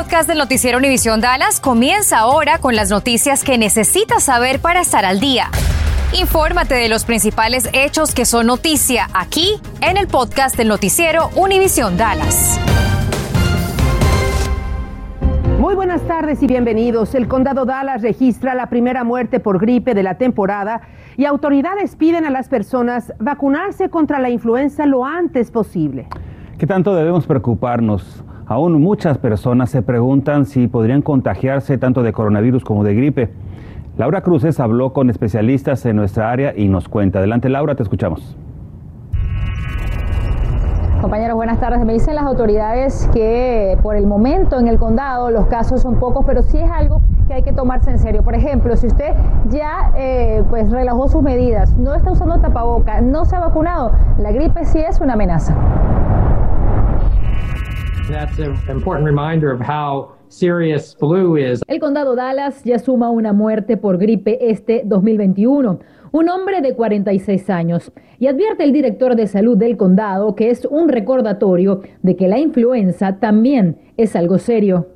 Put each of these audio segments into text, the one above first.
podcast del noticiero Univisión Dallas comienza ahora con las noticias que necesitas saber para estar al día. Infórmate de los principales hechos que son noticia aquí en el podcast del noticiero Univisión Dallas. Muy buenas tardes y bienvenidos. El condado Dallas registra la primera muerte por gripe de la temporada y autoridades piden a las personas vacunarse contra la influenza lo antes posible. ¿Qué tanto debemos preocuparnos? Aún muchas personas se preguntan si podrían contagiarse tanto de coronavirus como de gripe. Laura Cruces habló con especialistas en nuestra área y nos cuenta. Adelante Laura, te escuchamos. Compañeros, buenas tardes. Me dicen las autoridades que por el momento en el condado los casos son pocos, pero sí es algo que hay que tomarse en serio. Por ejemplo, si usted ya eh, pues relajó sus medidas, no está usando tapaboca, no se ha vacunado, la gripe sí es una amenaza. El condado Dallas ya suma una muerte por gripe este 2021 un hombre de 46 años, y advierte el director de salud del condado que es un recordatorio de que la influenza también es algo serio.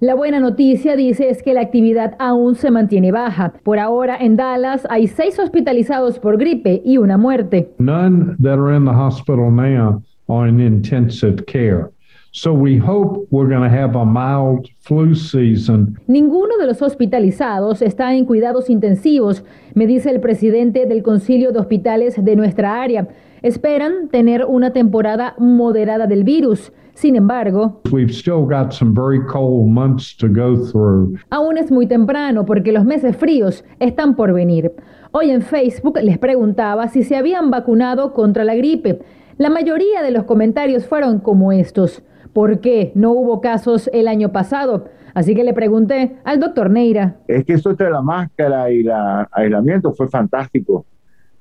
La buena noticia, dice, es que la actividad aún se mantiene baja. Por ahora, en Dallas hay seis hospitalizados por gripe y una muerte. None that are in the hospital now are in intensive care. So we hope we're going to have a mild flu season. Ninguno de los hospitalizados está en cuidados intensivos, me dice el presidente del Concilio de Hospitales de nuestra área. Esperan tener una temporada moderada del virus. Sin embargo, aún es muy temprano porque los meses fríos están por venir. Hoy en Facebook les preguntaba si se habían vacunado contra la gripe. La mayoría de los comentarios fueron como estos. ¿Por qué no hubo casos el año pasado? Así que le pregunté al doctor Neira. Es que esto de la máscara y el aislamiento fue fantástico.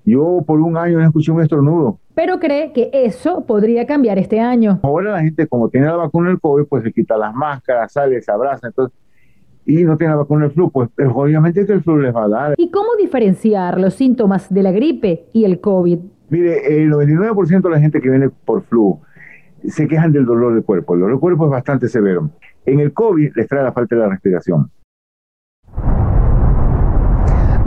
Yo por un año no escuché un estornudo. Pero cree que eso podría cambiar este año. Ahora la gente, como tiene la vacuna del COVID, pues se quita las máscaras, sale, se abraza, entonces, y no tiene la vacuna del flu, pues obviamente que el flu les va a dar. ¿Y cómo diferenciar los síntomas de la gripe y el COVID? Mire, el 99% de la gente que viene por flu se quejan del dolor del cuerpo. El dolor del cuerpo es bastante severo. En el COVID les trae la falta de la respiración.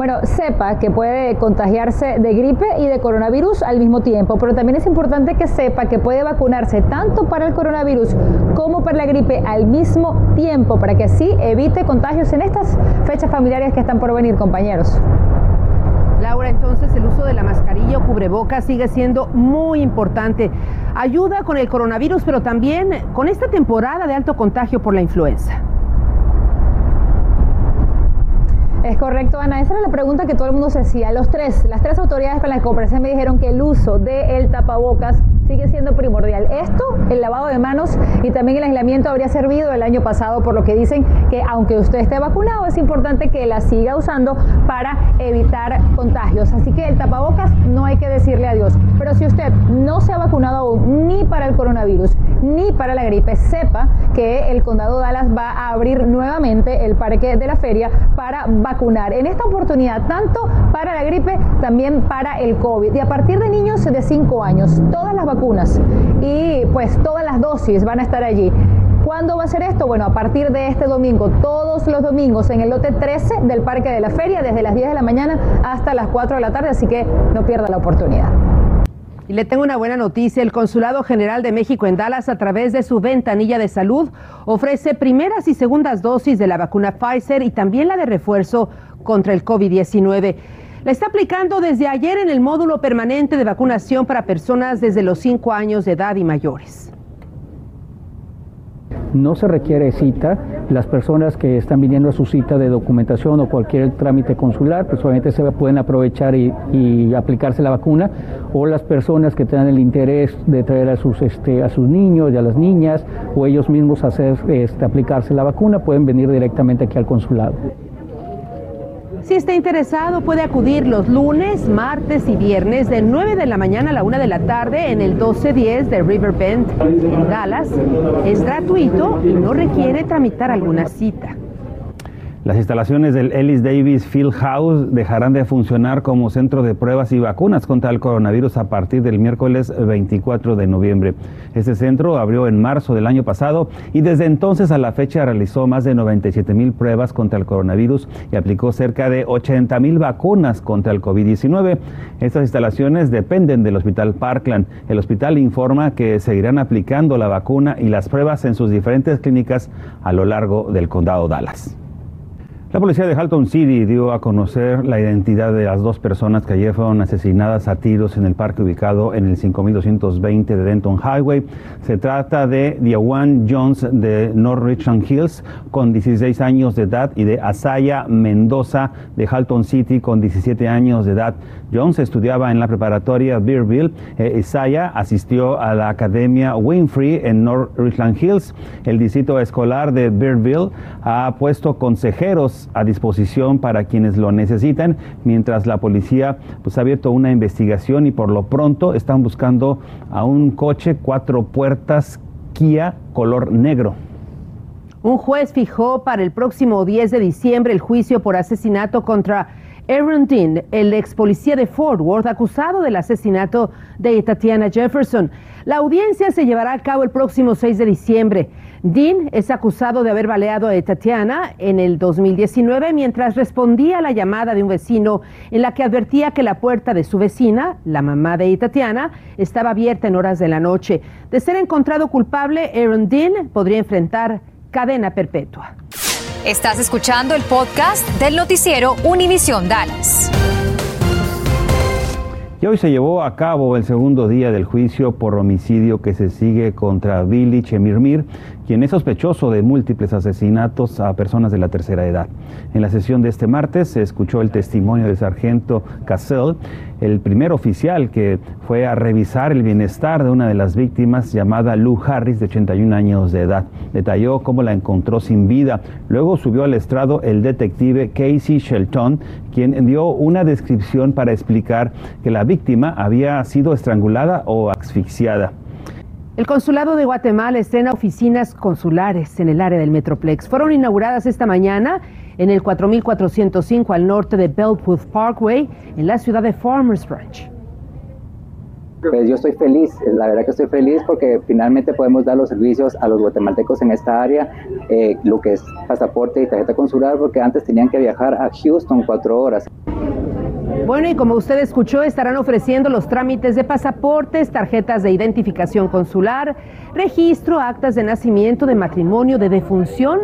Bueno, sepa que puede contagiarse de gripe y de coronavirus al mismo tiempo, pero también es importante que sepa que puede vacunarse tanto para el coronavirus como para la gripe al mismo tiempo, para que así evite contagios en estas fechas familiares que están por venir, compañeros. Laura, entonces el uso de la mascarilla o cubreboca sigue siendo muy importante. Ayuda con el coronavirus, pero también con esta temporada de alto contagio por la influenza. Es correcto, Ana. Esa era la pregunta que todo el mundo se hacía. Los tres, las tres autoridades con las que conversé me dijeron que el uso del tapabocas sigue siendo primordial. Esto, el lavado de manos y también el aislamiento habría servido el año pasado, por lo que dicen que aunque usted esté vacunado, es importante que la siga usando para evitar contagios. Así que el tapabocas no hay que decirle adiós. Pero si usted no se ha vacunado aún ni para el coronavirus ni para la gripe, sepa que el condado Dallas va a abrir nuevamente el parque de la feria para vacunar. En esta oportunidad, tanto para la gripe, también para el COVID. Y a partir de niños de 5 años, todas las vacunas y pues todas las dosis van a estar allí. ¿Cuándo va a ser esto? Bueno, a partir de este domingo, todos los domingos en el lote 13 del Parque de la Feria, desde las 10 de la mañana hasta las 4 de la tarde, así que no pierda la oportunidad. Y le tengo una buena noticia. El Consulado General de México en Dallas, a través de su ventanilla de salud, ofrece primeras y segundas dosis de la vacuna Pfizer y también la de refuerzo contra el COVID-19. La está aplicando desde ayer en el módulo permanente de vacunación para personas desde los 5 años de edad y mayores. No se requiere cita. Las personas que están viniendo a su cita de documentación o cualquier trámite consular, pues obviamente se pueden aprovechar y, aplicarse la vacuna. O las personas que tengan el interés de traer a sus, este, a sus niños y a las niñas o ellos mismos hacer este, aplicarse la vacuna, pueden venir directamente aquí al consulado. Si está interesado, puede acudir los lunes, martes y viernes de 9 de la mañana a la 1 de la tarde en el 1210 de River Bend en Dallas. Es gratuito y no requiere tramitar alguna cita. Las instalaciones del Ellis Davis Field House dejarán de funcionar como centro de pruebas y vacunas contra el coronavirus a partir del miércoles 24 de noviembre. Este centro abrió en marzo del año pasado y desde entonces a la fecha realizó más de 97 mil pruebas contra el coronavirus y aplicó cerca de 80 mil vacunas contra el COVID-19. Estas instalaciones dependen del Hospital Parkland. El hospital informa que seguirán aplicando la vacuna y las pruebas en sus diferentes clínicas a lo largo del condado Dallas. La policía de Halton City dio a conocer la identidad de las dos personas que ayer fueron asesinadas a tiros en el parque ubicado en el 5220 de Denton Highway. Se trata de Diawan Jones de North Richland Hills con 16 años de edad y de Asaya Mendoza de Halton City con 17 años de edad. Jones estudiaba en la preparatoria Beerville. Eh, Isaiah asistió a la academia Winfrey en North Richland Hills. El distrito escolar de Beerville ha puesto consejeros a disposición para quienes lo necesitan, mientras la policía pues, ha abierto una investigación y por lo pronto están buscando a un coche cuatro puertas Kia color negro. Un juez fijó para el próximo 10 de diciembre el juicio por asesinato contra Aaron Dean, el ex policía de Fort Worth, acusado del asesinato de Tatiana Jefferson. La audiencia se llevará a cabo el próximo 6 de diciembre. Dean es acusado de haber baleado a Tatiana en el 2019 mientras respondía a la llamada de un vecino en la que advertía que la puerta de su vecina, la mamá de Tatiana, estaba abierta en horas de la noche. De ser encontrado culpable, Aaron Dean podría enfrentar cadena perpetua. Estás escuchando el podcast del noticiero Univisión Dallas. Y hoy se llevó a cabo el segundo día del juicio por homicidio que se sigue contra Billy Chemirmir, quien es sospechoso de múltiples asesinatos a personas de la tercera edad. En la sesión de este martes se escuchó el testimonio del sargento Cassell, el primer oficial que fue a revisar el bienestar de una de las víctimas llamada Lou Harris, de 81 años de edad. Detalló cómo la encontró sin vida. Luego subió al estrado el detective Casey Shelton, quien dio una descripción para explicar que la víctima había sido estrangulada o asfixiada. El Consulado de Guatemala estrena oficinas consulares en el área del Metroplex. Fueron inauguradas esta mañana en el 4405 al norte de Beltwood Parkway, en la ciudad de Farmers Branch. Pues yo estoy feliz, la verdad que estoy feliz porque finalmente podemos dar los servicios a los guatemaltecos en esta área, eh, lo que es pasaporte y tarjeta consular, porque antes tenían que viajar a Houston cuatro horas. Bueno, y como usted escuchó, estarán ofreciendo los trámites de pasaportes, tarjetas de identificación consular, registro, actas de nacimiento, de matrimonio, de defunción,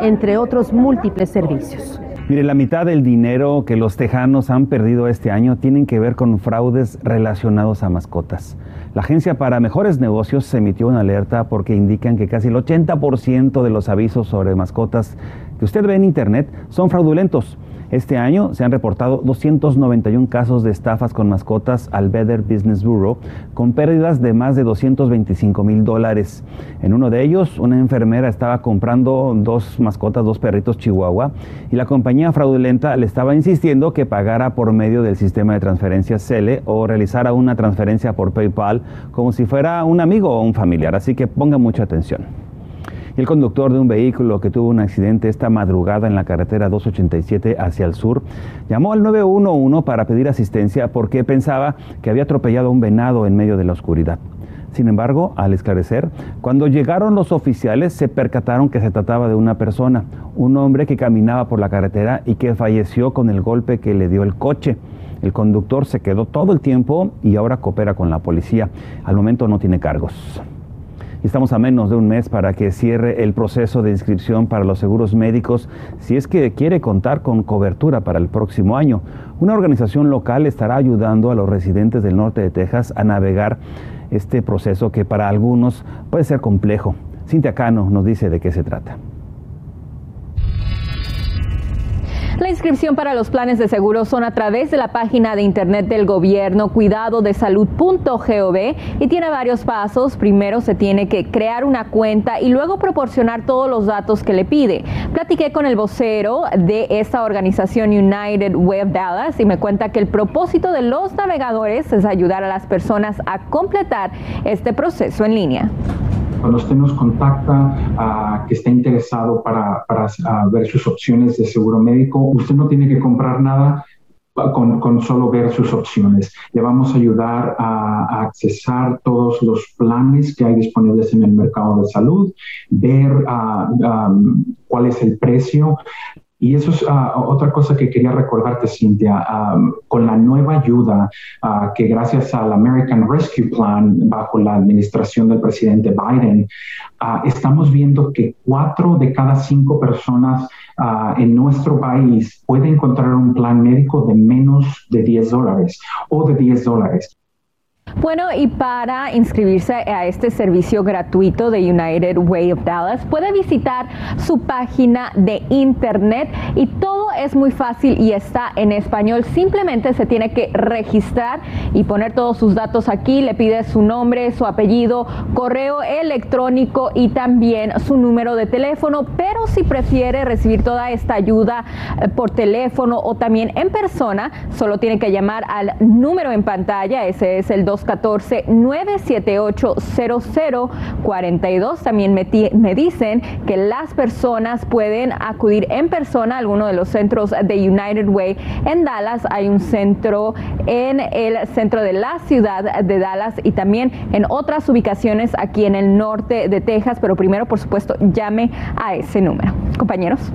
entre otros múltiples servicios. Mire, la mitad del dinero que los tejanos han perdido este año tienen que ver con fraudes relacionados a mascotas. La Agencia para Mejores Negocios emitió una alerta porque indican que casi el 80% de los avisos sobre mascotas que usted ve en Internet son fraudulentos. Este año se han reportado 291 casos de estafas con mascotas al Better Business Bureau, con pérdidas de más de 225 mil dólares. En uno de ellos, una enfermera estaba comprando dos mascotas, dos perritos chihuahua, y la compañía fraudulenta le estaba insistiendo que pagara por medio del sistema de transferencias CELE o realizara una transferencia por PayPal como si fuera un amigo o un familiar. Así que ponga mucha atención el conductor de un vehículo que tuvo un accidente esta madrugada en la carretera 287 hacia el sur llamó al 911 para pedir asistencia porque pensaba que había atropellado a un venado en medio de la oscuridad. Sin embargo, al esclarecer, cuando llegaron los oficiales se percataron que se trataba de una persona, un hombre que caminaba por la carretera y que falleció con el golpe que le dio el coche. El conductor se quedó todo el tiempo y ahora coopera con la policía. Al momento no tiene cargos. Estamos a menos de un mes para que cierre el proceso de inscripción para los seguros médicos si es que quiere contar con cobertura para el próximo año. Una organización local estará ayudando a los residentes del norte de Texas a navegar este proceso que para algunos puede ser complejo. Cintia Cano nos dice de qué se trata. La inscripción para los planes de seguro son a través de la página de internet del gobierno cuidadodesalud.gov y tiene varios pasos. Primero se tiene que crear una cuenta y luego proporcionar todos los datos que le pide. Platiqué con el vocero de esta organización United Web Dallas y me cuenta que el propósito de los navegadores es ayudar a las personas a completar este proceso en línea. Cuando usted nos contacta uh, que está interesado para, uh, ver sus opciones de seguro médico, usted no tiene que comprar nada, con, con, solo ver sus opciones. Le vamos a ayudar a, a, accesar todos los planes que hay disponibles en el mercado de salud, ver cuál es el precio. Y eso es uh, otra cosa que quería recordarte, Cintia, con la nueva ayuda uh, que gracias al American Rescue Plan bajo la administración del presidente Biden, estamos viendo que cuatro de cada cinco personas en nuestro país puede encontrar un plan médico de menos de 10 dólares o de 10 dólares. Bueno, y para inscribirse a este servicio gratuito de United Way of Dallas, puede visitar su página de internet y todo es muy fácil y está en español. Simplemente se tiene que registrar y poner todos sus datos aquí. Le pide su nombre, su apellido, correo electrónico y también su número de teléfono. Pero si prefiere recibir toda esta ayuda eh, por teléfono o también en persona, solo tiene que llamar al número en pantalla. Ese es el 214-978-0042. También me, me, dicen que las personas pueden acudir en persona a alguno de los centros de United Way en Dallas. Hay un centro en el centro de la ciudad de Dallas y también en otras ubicaciones aquí en el norte de Texas. Pero primero, por supuesto, llame a ese número. Compañeros.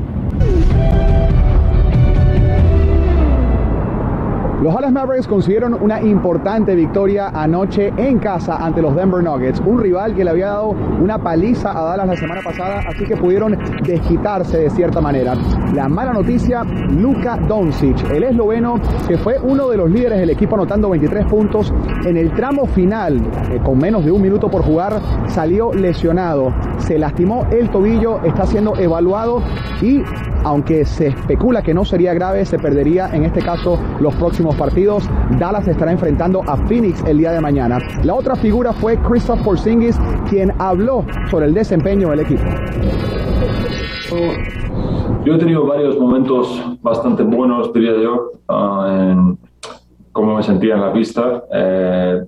Los Dallas Mavericks consiguieron una importante victoria anoche en casa ante los Denver Nuggets, un rival que le había dado una paliza a Dallas la semana pasada, así que pudieron desquitarse de cierta manera. La mala noticia, Luka Doncic, el esloveno que fue uno de los líderes del equipo anotando 23 puntos en el tramo final, eh, con menos de un minuto por jugar, salió lesionado, se lastimó el tobillo, está siendo evaluado y aunque se especula que no sería grave, se perdería en este caso los próximos partidos. Dallas estará enfrentando a Phoenix el día de mañana. La otra figura fue Christoph Porzingis, quien habló sobre el desempeño del equipo. Yo he tenido varios momentos bastante buenos, diría yo, uh, en cómo me sentía en la pista. Eh,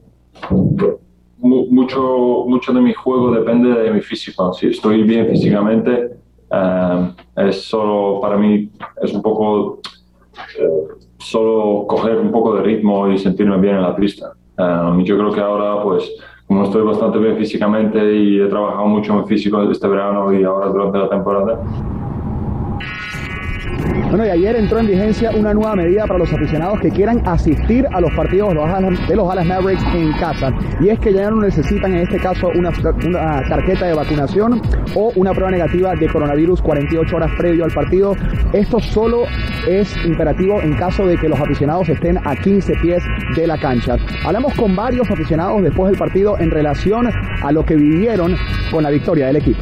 mucho, mucho de mi juego depende de mi físico. Si estoy bien físicamente, uh, es solo para mí, es un poco uh, solo coger un poco de ritmo y sentirme bien en la pista. Um, yo creo que ahora, pues, como estoy bastante bien físicamente y he trabajado mucho en físico este verano y ahora durante la temporada, bueno, y ayer entró en vigencia una nueva medida para los aficionados que quieran asistir a los partidos de los Dallas Mavericks en casa. Y es que ya no necesitan en este caso una, una tarjeta de vacunación o una prueba negativa de coronavirus 48 horas previo al partido. Esto solo es imperativo en caso de que los aficionados estén a 15 pies de la cancha. Hablamos con varios aficionados después del partido en relación a lo que vivieron con la victoria del equipo.